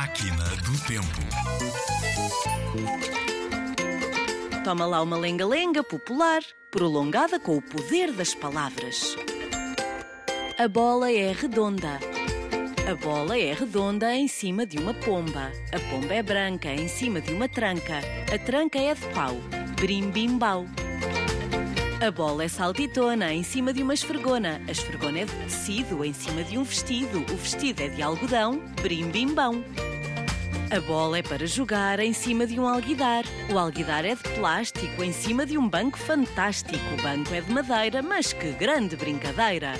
Máquina do Tempo. Toma lá uma lenga-lenga popular, prolongada com o poder das palavras. A bola é redonda. A bola é redonda em cima de uma pomba. A pomba é branca em cima de uma tranca. A tranca é de pau. Brim-bim-bau. A bola é saltitona em cima de uma esfregona. A esfregona é de tecido em cima de um vestido. O vestido é de algodão. Brim-bim-bão. A bola é para jogar em cima de um alguidar. O alguidar é de plástico em cima de um banco fantástico. O banco é de madeira, mas que grande brincadeira!